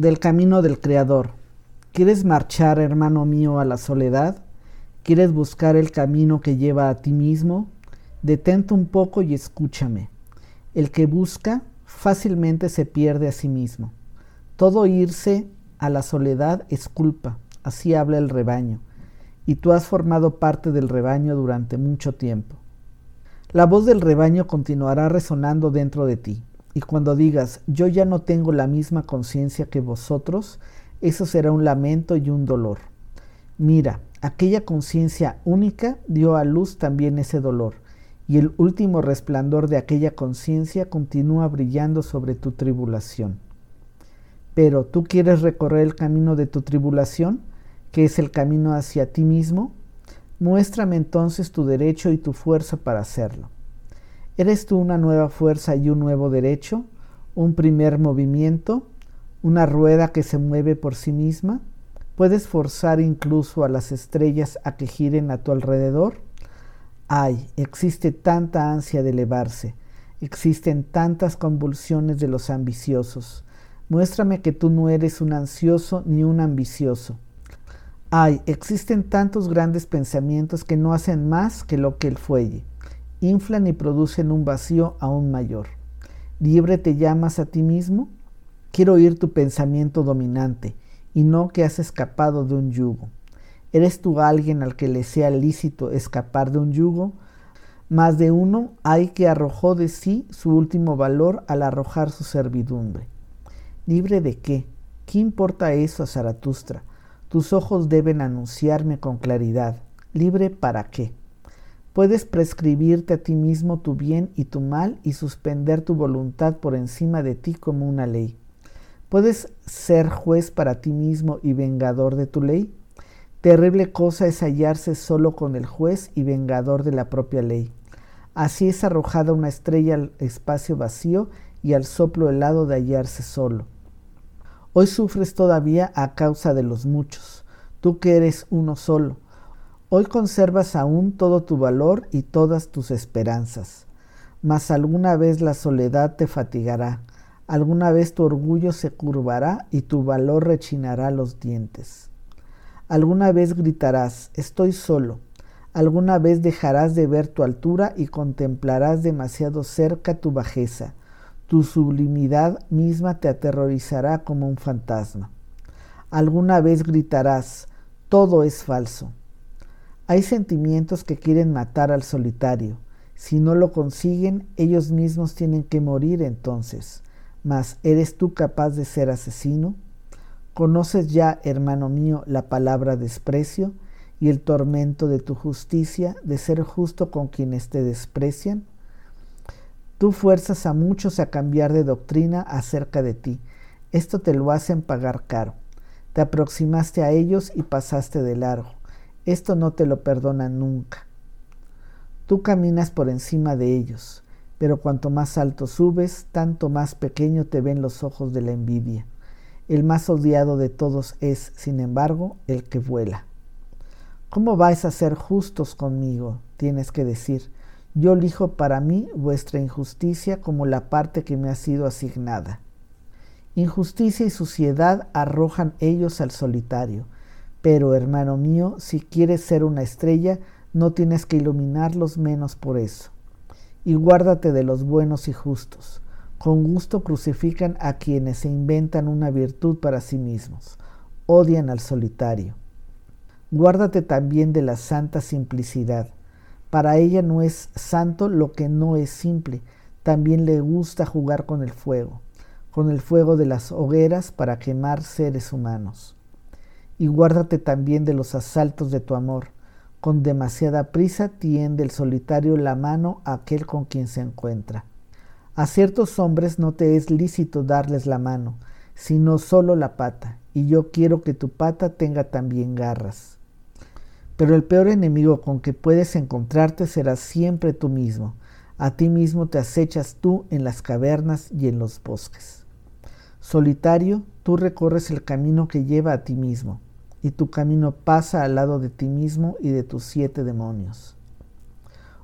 del camino del Creador. ¿Quieres marchar, hermano mío, a la soledad? ¿Quieres buscar el camino que lleva a ti mismo? Detente un poco y escúchame. El que busca fácilmente se pierde a sí mismo. Todo irse a la soledad es culpa, así habla el rebaño, y tú has formado parte del rebaño durante mucho tiempo. La voz del rebaño continuará resonando dentro de ti. Y cuando digas, yo ya no tengo la misma conciencia que vosotros, eso será un lamento y un dolor. Mira, aquella conciencia única dio a luz también ese dolor, y el último resplandor de aquella conciencia continúa brillando sobre tu tribulación. Pero tú quieres recorrer el camino de tu tribulación, que es el camino hacia ti mismo, muéstrame entonces tu derecho y tu fuerza para hacerlo. ¿Eres tú una nueva fuerza y un nuevo derecho? ¿Un primer movimiento? ¿Una rueda que se mueve por sí misma? ¿Puedes forzar incluso a las estrellas a que giren a tu alrededor? Ay, existe tanta ansia de elevarse, existen tantas convulsiones de los ambiciosos. Muéstrame que tú no eres un ansioso ni un ambicioso. Ay, existen tantos grandes pensamientos que no hacen más que lo que el fuelle inflan y producen un vacío aún mayor. ¿Libre te llamas a ti mismo? Quiero oír tu pensamiento dominante y no que has escapado de un yugo. ¿Eres tú alguien al que le sea lícito escapar de un yugo? Más de uno hay que arrojó de sí su último valor al arrojar su servidumbre. ¿Libre de qué? ¿Qué importa eso a Zaratustra? Tus ojos deben anunciarme con claridad. ¿Libre para qué? Puedes prescribirte a ti mismo tu bien y tu mal y suspender tu voluntad por encima de ti como una ley. ¿Puedes ser juez para ti mismo y vengador de tu ley? Terrible cosa es hallarse solo con el juez y vengador de la propia ley. Así es arrojada una estrella al espacio vacío y al soplo helado de hallarse solo. Hoy sufres todavía a causa de los muchos, tú que eres uno solo Hoy conservas aún todo tu valor y todas tus esperanzas, mas alguna vez la soledad te fatigará, alguna vez tu orgullo se curvará y tu valor rechinará los dientes. Alguna vez gritarás, estoy solo, alguna vez dejarás de ver tu altura y contemplarás demasiado cerca tu bajeza, tu sublimidad misma te aterrorizará como un fantasma. Alguna vez gritarás, todo es falso hay sentimientos que quieren matar al solitario. Si no lo consiguen, ellos mismos tienen que morir entonces. Mas, ¿eres tú capaz de ser asesino? ¿Conoces ya, hermano mío, la palabra desprecio y el tormento de tu justicia, de ser justo con quienes te desprecian? Tú fuerzas a muchos a cambiar de doctrina acerca de ti. Esto te lo hacen pagar caro. Te aproximaste a ellos y pasaste de largo. Esto no te lo perdona nunca. Tú caminas por encima de ellos, pero cuanto más alto subes, tanto más pequeño te ven los ojos de la envidia. El más odiado de todos es, sin embargo, el que vuela. ¿Cómo vais a ser justos conmigo? Tienes que decir, yo elijo para mí vuestra injusticia como la parte que me ha sido asignada. Injusticia y suciedad arrojan ellos al solitario, pero, hermano mío, si quieres ser una estrella, no tienes que iluminarlos menos por eso. Y guárdate de los buenos y justos. Con gusto crucifican a quienes se inventan una virtud para sí mismos. Odian al solitario. Guárdate también de la santa simplicidad. Para ella no es santo lo que no es simple. También le gusta jugar con el fuego, con el fuego de las hogueras para quemar seres humanos y guárdate también de los asaltos de tu amor. Con demasiada prisa tiende el solitario la mano a aquel con quien se encuentra. A ciertos hombres no te es lícito darles la mano, sino solo la pata, y yo quiero que tu pata tenga también garras. Pero el peor enemigo con que puedes encontrarte será siempre tú mismo. A ti mismo te acechas tú en las cavernas y en los bosques. Solitario, tú recorres el camino que lleva a ti mismo y tu camino pasa al lado de ti mismo y de tus siete demonios.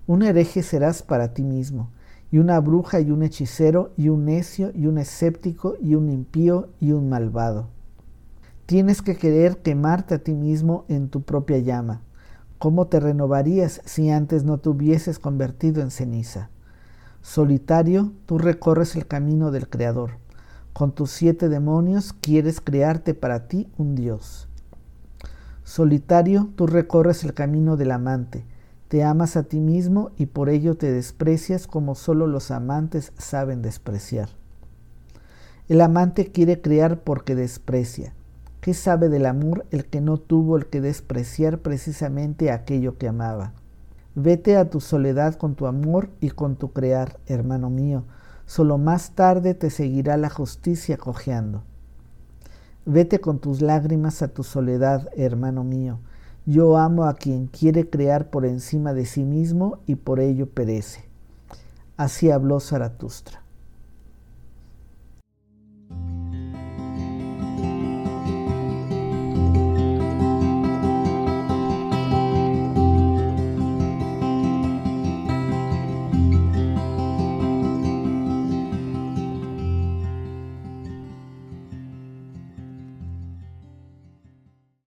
Un hereje serás para ti mismo, y una bruja y un hechicero y un necio y un escéptico y un impío y un malvado. Tienes que querer quemarte a ti mismo en tu propia llama. ¿Cómo te renovarías si antes no te hubieses convertido en ceniza? Solitario, tú recorres el camino del Creador. Con tus siete demonios quieres crearte para ti un Dios. Solitario, tú recorres el camino del amante. Te amas a ti mismo y por ello te desprecias como solo los amantes saben despreciar. El amante quiere crear porque desprecia. ¿Qué sabe del amor el que no tuvo el que despreciar precisamente aquello que amaba? Vete a tu soledad con tu amor y con tu crear, hermano mío. Solo más tarde te seguirá la justicia cojeando. Vete con tus lágrimas a tu soledad, hermano mío. Yo amo a quien quiere crear por encima de sí mismo y por ello perece. Así habló Zaratustra.